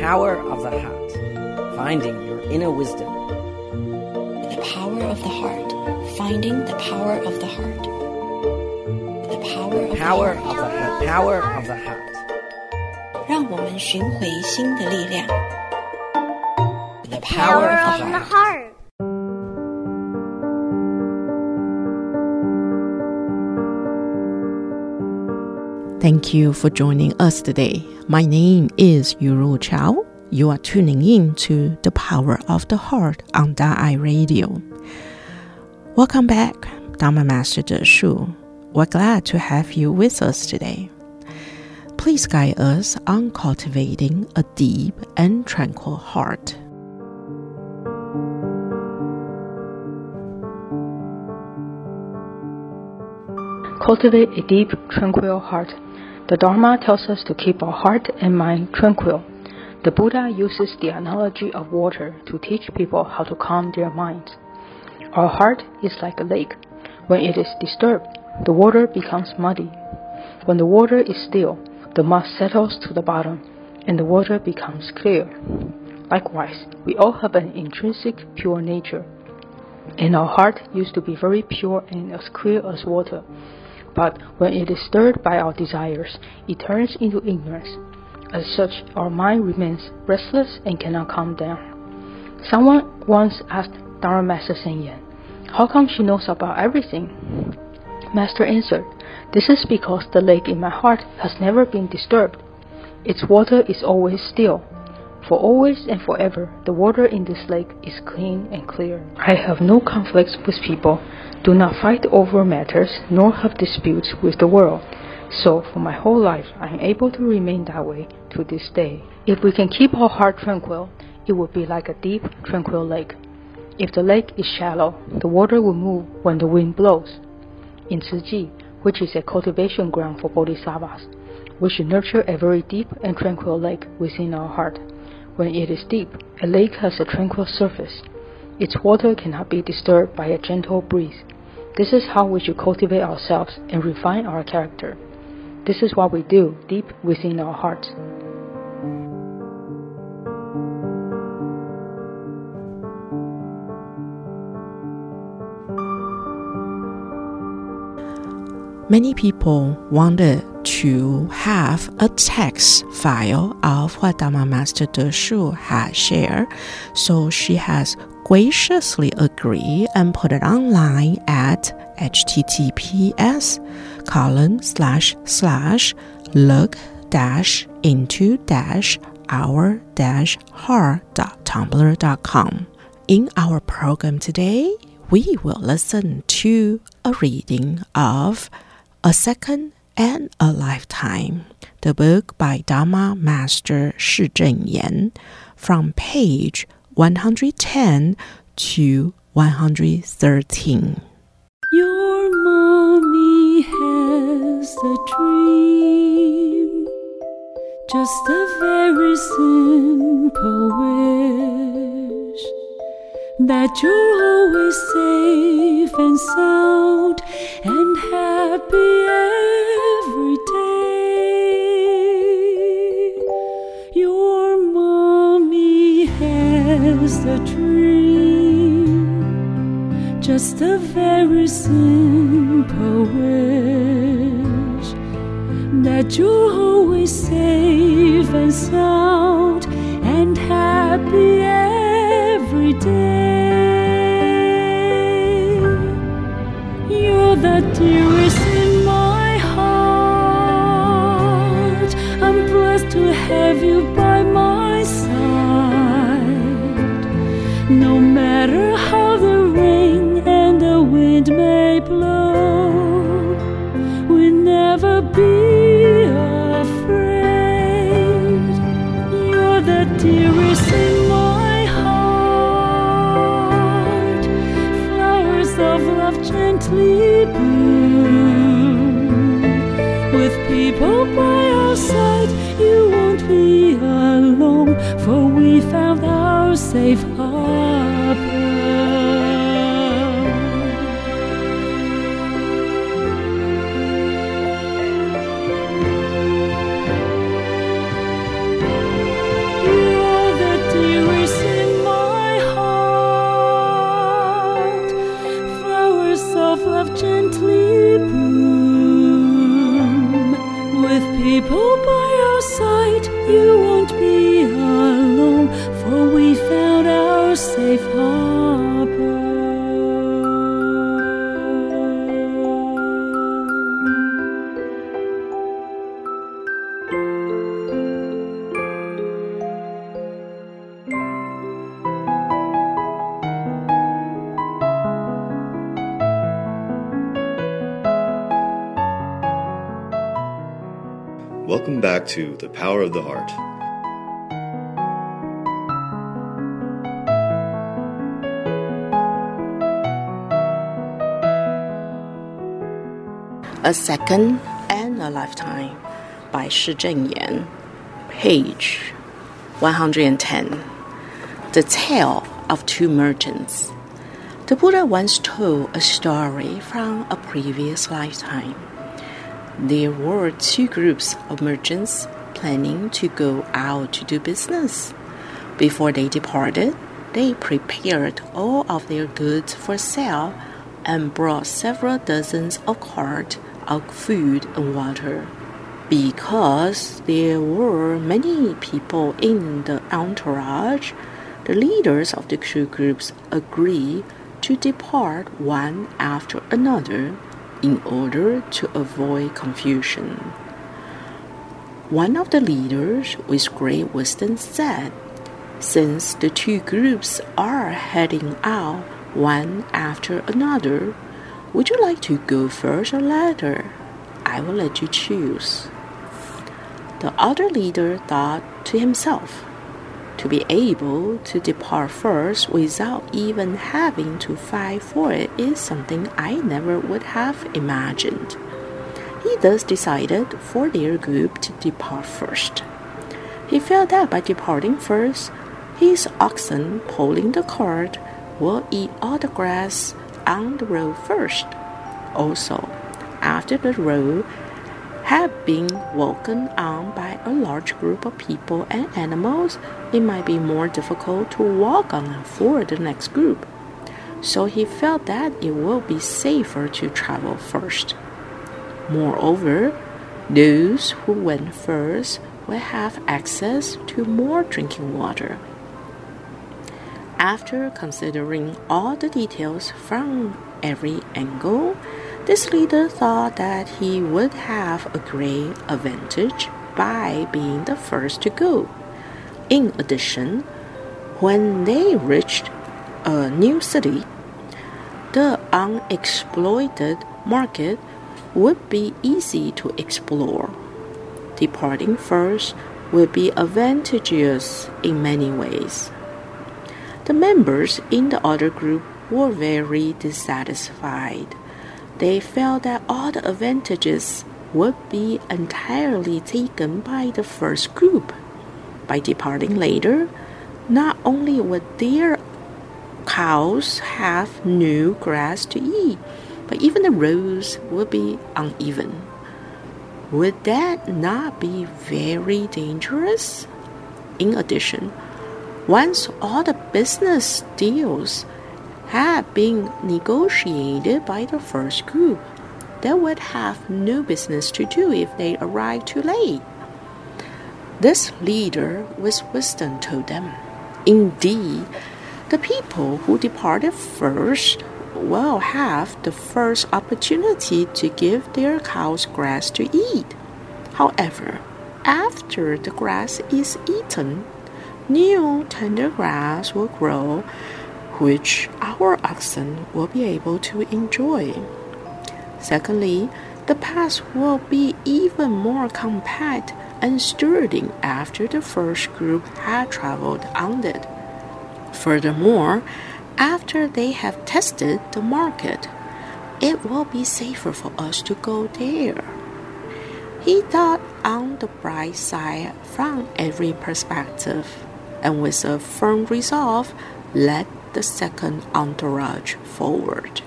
power of the heart, finding your inner wisdom. The power of the heart, finding the power of the heart. The power of Power the of heart. the, the power of the heart. 让我们寻回心的力量。The power power of of the the heart. Thank you for joining us today. My name is Yuru Chao. You are tuning in to The Power of the Heart on Da'ai Radio. Welcome back, Dharma Master De Shu. We're glad to have you with us today. Please guide us on cultivating a deep and tranquil heart. Cultivate a deep, tranquil heart. The Dharma tells us to keep our heart and mind tranquil. The Buddha uses the analogy of water to teach people how to calm their minds. Our heart is like a lake. When it is disturbed, the water becomes muddy. When the water is still, the mud settles to the bottom and the water becomes clear. Likewise, we all have an intrinsic pure nature. And our heart used to be very pure and as clear as water. But when it is stirred by our desires, it turns into ignorance. As such, our mind remains restless and cannot calm down. Someone once asked Dharma Master Cheng Yen, How come she knows about everything? Master answered, This is because the lake in my heart has never been disturbed. Its water is always still. For always and forever, the water in this lake is clean and clear. I have no conflicts with people, do not fight over matters, nor have disputes with the world. So, for my whole life, I am able to remain that way to this day. If we can keep our heart tranquil, it will be like a deep, tranquil lake. If the lake is shallow, the water will move when the wind blows. In Chi, which is a cultivation ground for bodhisattvas, we should nurture a very deep and tranquil lake within our heart. When it is deep, a lake has a tranquil surface. Its water cannot be disturbed by a gentle breeze. This is how we should cultivate ourselves and refine our character. This is what we do deep within our hearts. Many people wanted to have a text file of what Dharma Master De Shu had shared, so she has graciously agreed and put it online at https colon slash slash look dash into dash our dash heart dot tumblr dot com. In our program today, we will listen to a reading of A Second and a Lifetime, the book by Dharma Master Shi Zhenyan, from page 110 to 113. Your mommy has a dream, just a very simple wish that you're always safe and sound and happy every day. Your mommy has a dream, just a very simple wish that you're always safe and sound and happy every day. You're in my heart. I'm blessed to have you by my side. No matter how the rain and the wind may blow, we'll never be afraid. Safe safe harbor. Welcome back to The Power of the Heart. A Second and a Lifetime by Shi Zhenyan, page 110. The Tale of Two Merchants. The Buddha once told a story from a previous lifetime. There were two groups of merchants planning to go out to do business. Before they departed, they prepared all of their goods for sale and brought several dozens of carts of food and water. Because there were many people in the entourage, the leaders of the two groups agreed to depart one after another in order to avoid confusion. One of the leaders, with great wisdom, said, Since the two groups are heading out one after another, would you like to go first or later? I will let you choose. The other leader thought to himself, to be able to depart first without even having to fight for it is something I never would have imagined. He thus decided for their group to depart first. He felt that by departing first, his oxen pulling the cart will eat all the grass on the road first. Also, after the road had been walked on by a large group of people and animals, it might be more difficult to walk on for the next group. So he felt that it will be safer to travel first. Moreover, those who went first will have access to more drinking water. After considering all the details from every angle, this leader thought that he would have a great advantage by being the first to go. In addition, when they reached a new city, the unexploited market would be easy to explore. Departing first would be advantageous in many ways. The members in the other group were very dissatisfied. They felt that all the advantages would be entirely taken by the first group. By departing later, not only would their cows have no grass to eat, but even the roads would be uneven. Would that not be very dangerous? In addition, once all the business deals had been negotiated by the first group, they would have no business to do if they arrived too late. This leader with wisdom told them, Indeed, the people who departed first will have the first opportunity to give their cows grass to eat. However, after the grass is eaten, new tender grass will grow, which our oxen will be able to enjoy. Secondly, the path will be even more compact and sturdy after the first group had traveled on it. Furthermore, after they have tested the market, it will be safer for us to go there. He thought on the bright side from every perspective, and with a firm resolve, led the second entourage forward.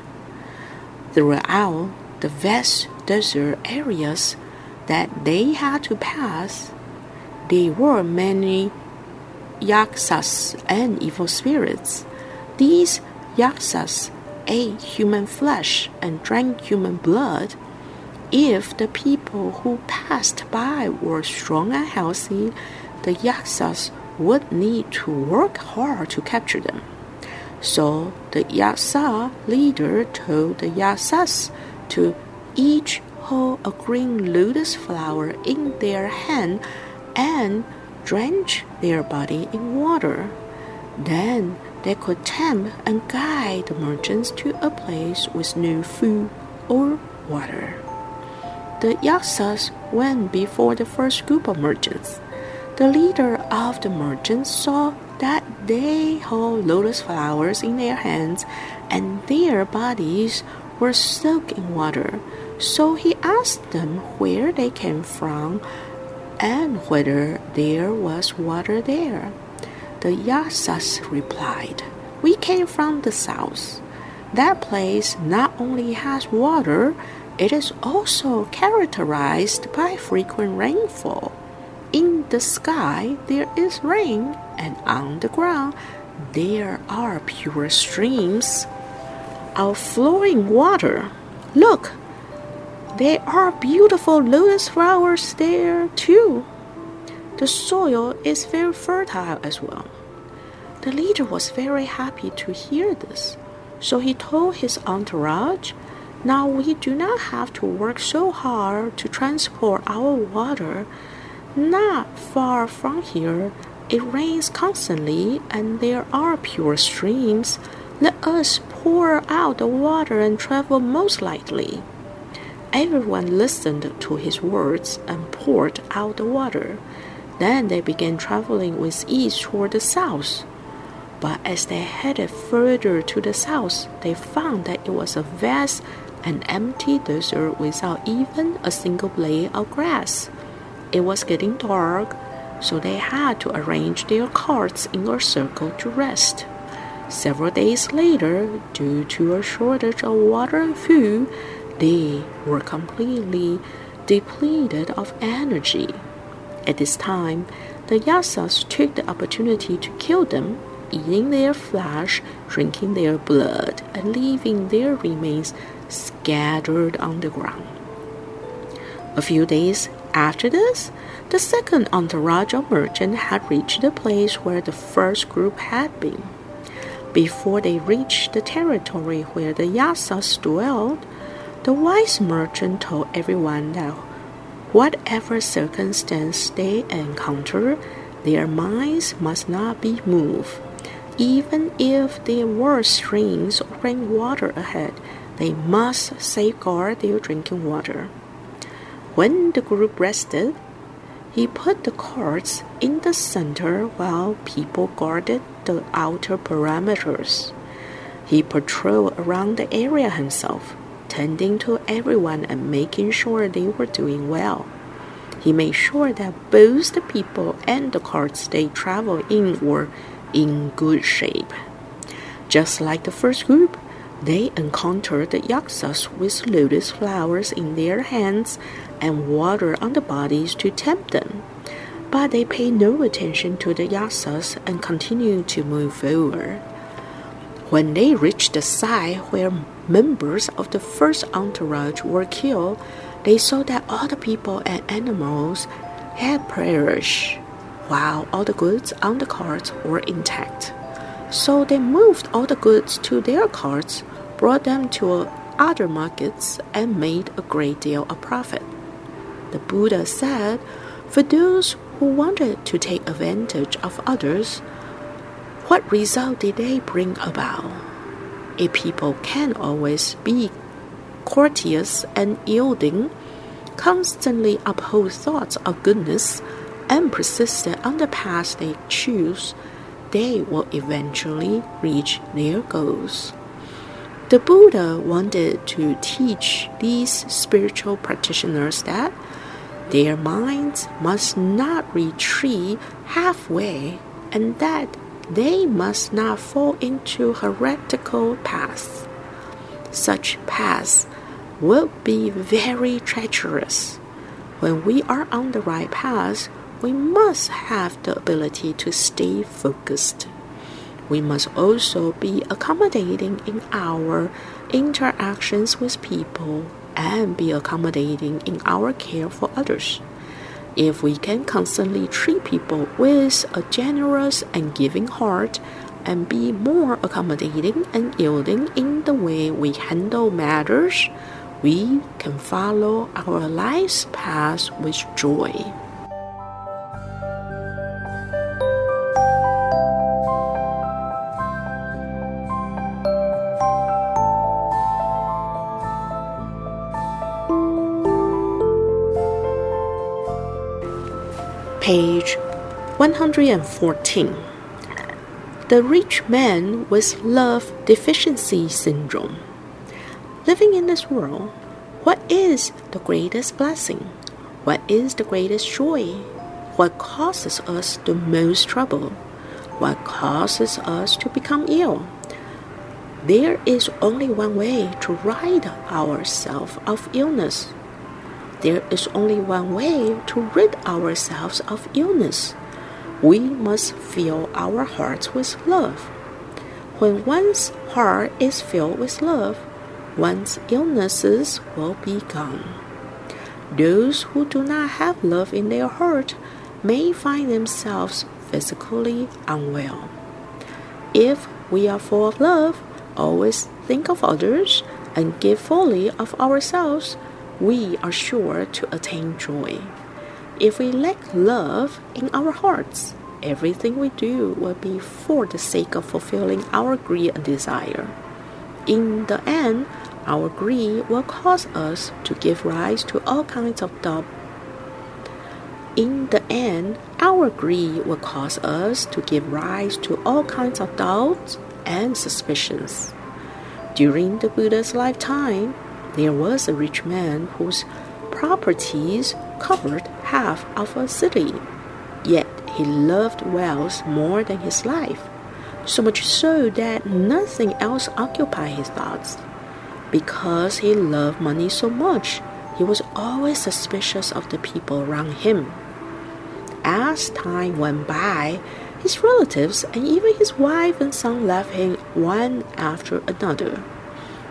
Throughout the vast desert areas that they had to pass, there were many yaksas and evil spirits. These yaksas ate human flesh and drank human blood, if the people who passed by were strong and healthy, the Yaksas would need to work hard to capture them. So the Yaksa leader told the Yaksas to each hold a green lotus flower in their hand and drench their body in water. Then they could tempt and guide the merchants to a place with no food or water. The Yaksas went before the first group of merchants. The leader of the merchants saw that they held lotus flowers in their hands and their bodies were soaked in water. So he asked them where they came from and whether there was water there. The Yaksas replied, We came from the south. That place not only has water, it is also characterized by frequent rainfall. In the sky there is rain, and on the ground there are pure streams of flowing water. Look, there are beautiful lotus flowers there too. The soil is very fertile as well. The leader was very happy to hear this, so he told his entourage, Now we do not have to work so hard to transport our water. Not far from here, it rains constantly and there are pure streams. Let us pour out the water and travel most lightly. Everyone listened to his words and poured out the water. Then they began traveling with ease toward the south. But as they headed further to the south, they found that it was a vast and empty desert without even a single blade of grass. It was getting dark, so they had to arrange their carts in a circle to rest. Several days later, due to a shortage of water and food, they were completely depleted of energy. At this time, the Yaksas took the opportunity to kill them, eating their flesh, drinking their blood, and leaving their remains scattered on the ground. A few days after this, the second entourage of merchants had reached the place where the first group had been. Before they reached the territory where the Yaksas dwelled, the wise merchant told everyone that Whatever circumstance they encounter, their minds must not be moved. Even if there were streams or rainwater ahead, they must safeguard their drinking water. When the group rested, he put the carts in the center while people guarded the outer perimeters. He patrolled around the area himself tending to everyone and making sure they were doing well. He made sure that both the people and the carts they traveled in were in good shape. Just like the first group, they encountered the Yaksas with lotus flowers in their hands and water on the bodies to tempt them. But they paid no attention to the yaksas and continued to move forward. When they reached the site where members of the first entourage were killed, they saw that all the people and animals had perished, while all the goods on the carts were intact. So they moved all the goods to their carts, brought them to other markets, and made a great deal of profit. The Buddha said, For those who wanted to take advantage of others, what result did they bring about? A people can always be courteous and yielding, constantly uphold thoughts of goodness, and persist on the path they choose, they will eventually reach their goals. The Buddha wanted to teach these spiritual practitioners that their minds must not retreat halfway and that they must not fall into heretical paths. Such paths will be very treacherous. When we are on the right path, we must have the ability to stay focused. we must also be accommodating in our interactions with people and be accommodating in our care for others. If we can constantly treat people with a generous and giving heart and be more accommodating and yielding in the way we handle matters, we can follow our life's path with joy. Page 114. The rich man with love deficiency syndrome. Living in this world, what is the greatest blessing? What is the greatest joy? What causes us the most trouble? What causes us to become ill? There is only one way to rid ourselves of illness there is only one way to rid ourselves of illness. We must fill our hearts with love. When one's heart is filled with love, one's illnesses will be gone. Those who do not have love in their heart may find themselves physically unwell. If we are full of love, always think of others, and give fully of ourselves, we are sure to attain joy. If we lack love in our hearts, everything we do will be for the sake of fulfilling our greed and desire. In the end, our greed will cause us to give rise to all kinds of doubt. In the end, our greed will cause us to give rise to all kinds of doubts and suspicions. During the Buddha's lifetime, there was a rich man whose properties covered half of a city. Yet he loved wealth more than his life, so much so that nothing else occupied his thoughts. Because he loved money so much, he was always suspicious of the people around him. As time went by, his relatives and even his wife and son left him one after another.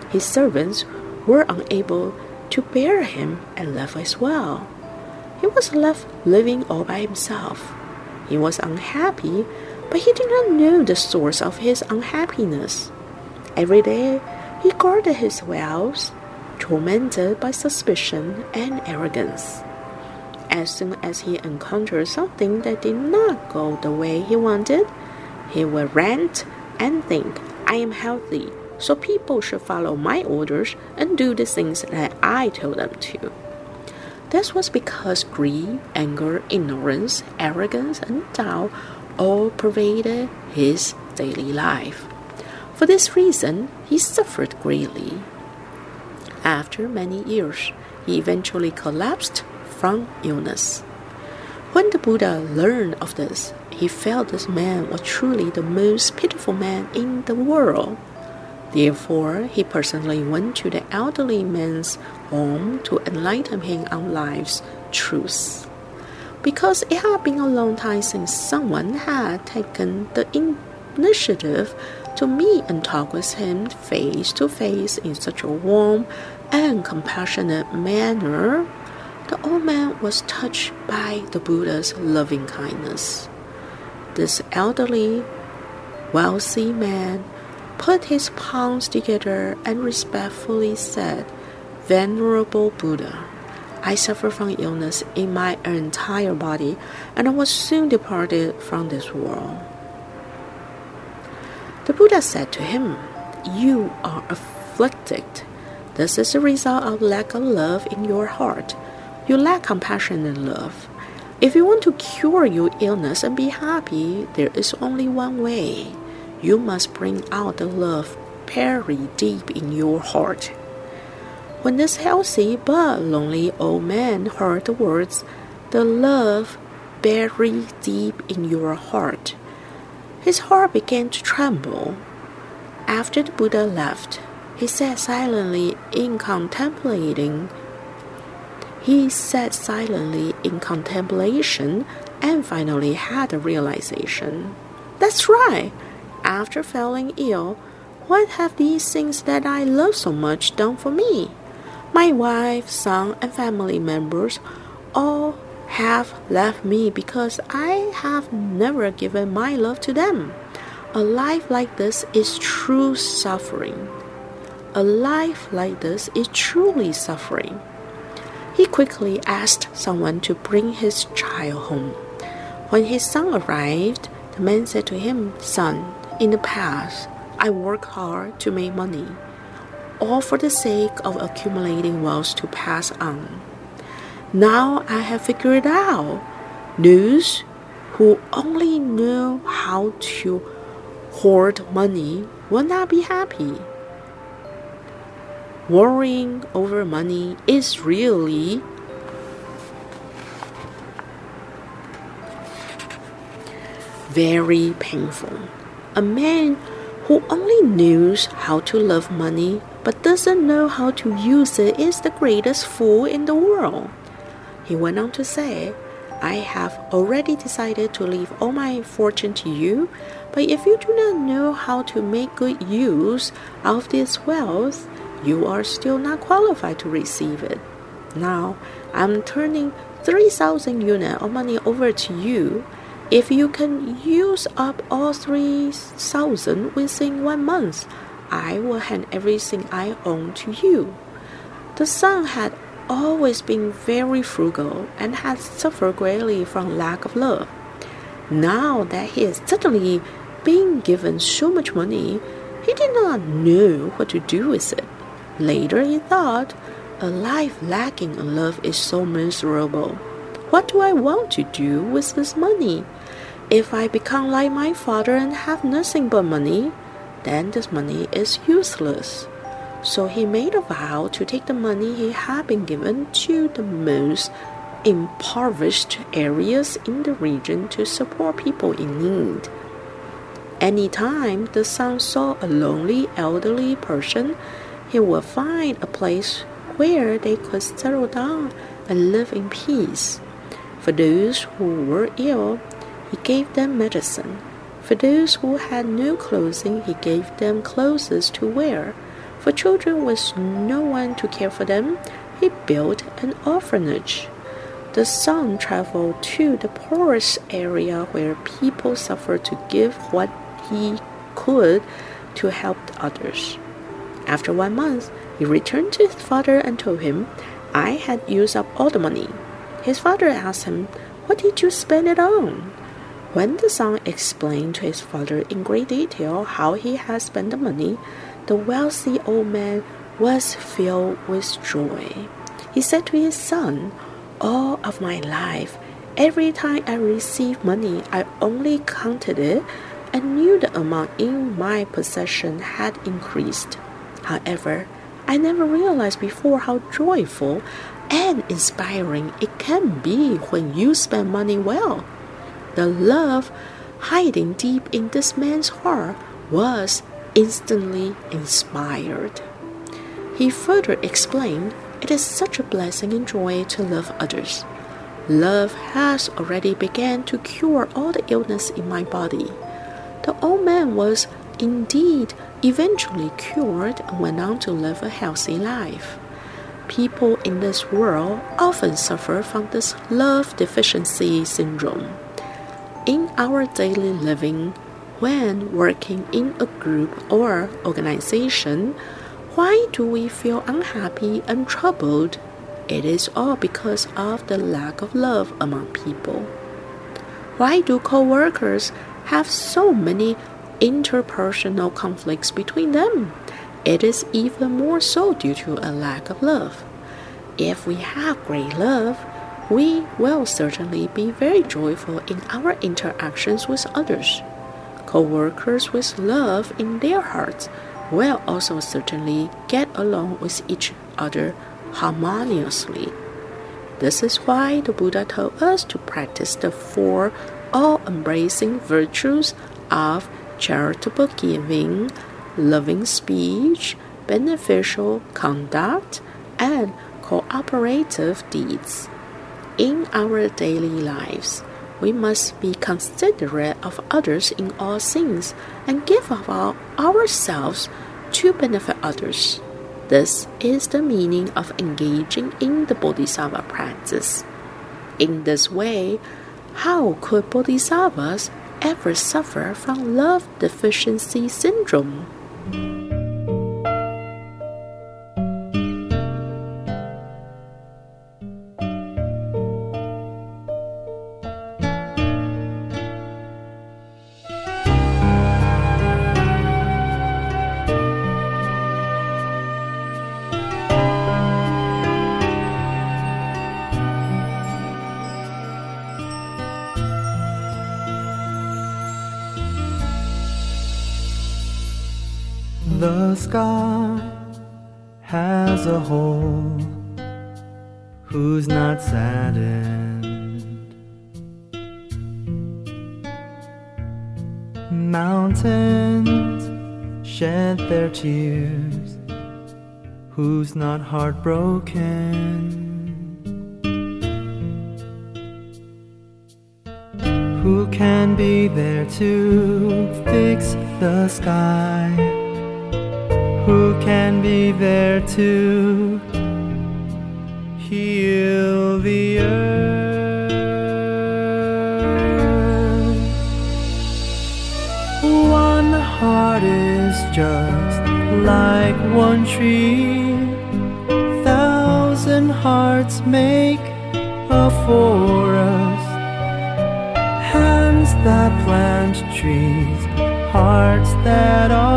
His servants were unable to bear him and left as well. He was left living all by himself. He was unhappy, but he did not know the source of his unhappiness. Every day he guarded his wealth, tormented by suspicion and arrogance. As soon as he encountered something that did not go the way he wanted, he would rant and think, I am healthy, so people should follow my orders and do the things that I tell them to. This was because greed, anger, ignorance, arrogance, and doubt all pervaded his daily life. For this reason, he suffered greatly. After many years, he eventually collapsed from illness. When the Buddha learned of this, he felt this man was truly the most pitiful man in the world. Therefore, he personally went to the elderly man's home to enlighten him on life's truths. Because it had been a long time since someone had taken the initiative to meet and talk with him face to face in such a warm and compassionate manner, the old man was touched by the Buddha's loving kindness. This elderly, wealthy man put his palms together and respectfully said, Venerable Buddha, I suffer from illness in my entire body, and I was soon departed from this world. The Buddha said to him, You are afflicted. This is a result of lack of love in your heart. You lack compassion and love. If you want to cure your illness and be happy, there is only one way you must bring out the love buried deep in your heart. When this healthy but lonely old man heard the words, the love buried deep in your heart, his heart began to tremble. After the Buddha left, he sat silently in contemplating. He sat silently in contemplation and finally had a realization. That's right. After falling ill, what have these things that I love so much done for me? My wife, son, and family members all have left me because I have never given my love to them. A life like this is true suffering. A life like this is truly suffering. He quickly asked someone to bring his child home. When his son arrived, the man said to him, Son, in the past, I worked hard to make money all for the sake of accumulating wealth to pass on. Now I have figured out those who only know how to hoard money will not be happy. Worrying over money is really very painful. A man who only knows how to love money but doesn't know how to use it is the greatest fool in the world. He went on to say, I have already decided to leave all my fortune to you, but if you do not know how to make good use of this wealth, you are still not qualified to receive it. Now, I'm turning 3,000 units of money over to you if you can use up all 3,000 within one month, I will hand everything I own to you. The son had always been very frugal and had suffered greatly from lack of love. Now that he is suddenly being given so much money, he did not know what to do with it. Later he thought, a life lacking in love is so miserable. What do I want to do with this money? If I become like my father and have nothing but money, then this money is useless. So he made a vow to take the money he had been given to the most impoverished areas in the region to support people in need. Any time the son saw a lonely elderly person, he would find a place where they could settle down and live in peace. For those who were ill, he gave them medicine. For those who had no clothing, he gave them clothes to wear. For children with no one to care for them, he built an orphanage. The son traveled to the poorest area where people suffered to give what he could to help others. After one month, he returned to his father and told him, I had used up all the money. His father asked him, What did you spend it on? When the son explained to his father in great detail how he had spent the money, the wealthy old man was filled with joy. He said to his son, All of my life, every time I received money, I only counted it and knew the amount in my possession had increased. However, I never realized before how joyful and inspiring it can be when you spend money well. The love hiding deep in this man's heart was instantly inspired. He further explained, It is such a blessing and joy to love others. Love has already begun to cure all the illness in my body. The old man was indeed eventually cured and went on to live a healthy life. People in this world often suffer from this love deficiency syndrome in our daily living, when working in a group or organization, why do we feel unhappy and troubled? It is all because of the lack of love among people. Why do co workers have so many interpersonal conflicts between them? It is even more so due to a lack of love. If we have great love, we will certainly be very joyful in our interactions with others. Co workers with love in their hearts will also certainly get along with each other harmoniously. This is why the Buddha told us to practice the four all embracing virtues of charitable giving, loving speech, beneficial conduct, and cooperative deeds in our daily lives, we must be considerate of others in all things and give of our, ourselves to benefit others. This is the meaning of engaging in the Bodhisattva practice. In this way, how could Bodhisattvas ever suffer from love deficiency syndrome? Shed their tears who's not heartbroken. Who can be there to fix the sky? Who can be there to heal the earth? Tree. Thousand hearts make a forest. Hands that plant trees, hearts that are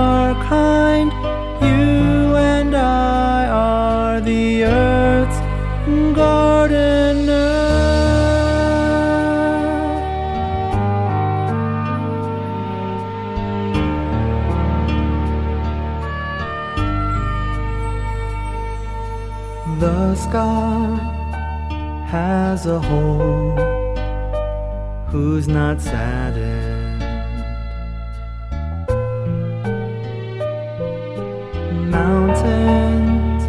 The sky has a hole who's not saddened. Mountains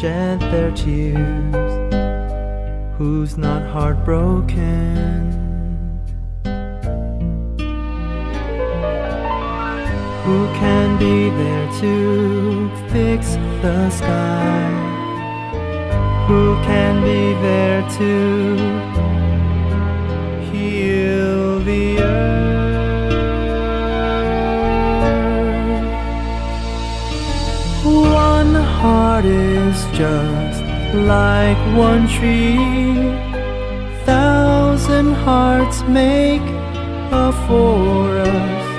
shed their tears, who's not heartbroken? Who can be there to fix the sky? Who can be there to heal the earth? One heart is just like one tree. Thousand hearts make a forest.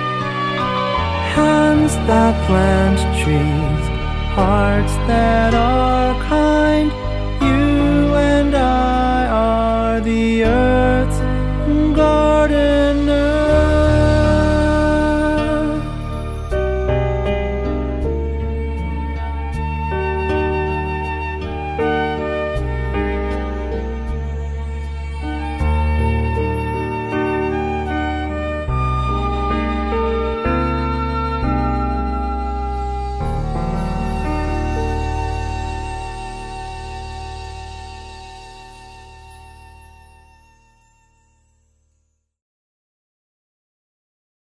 Hands that plant trees, hearts that are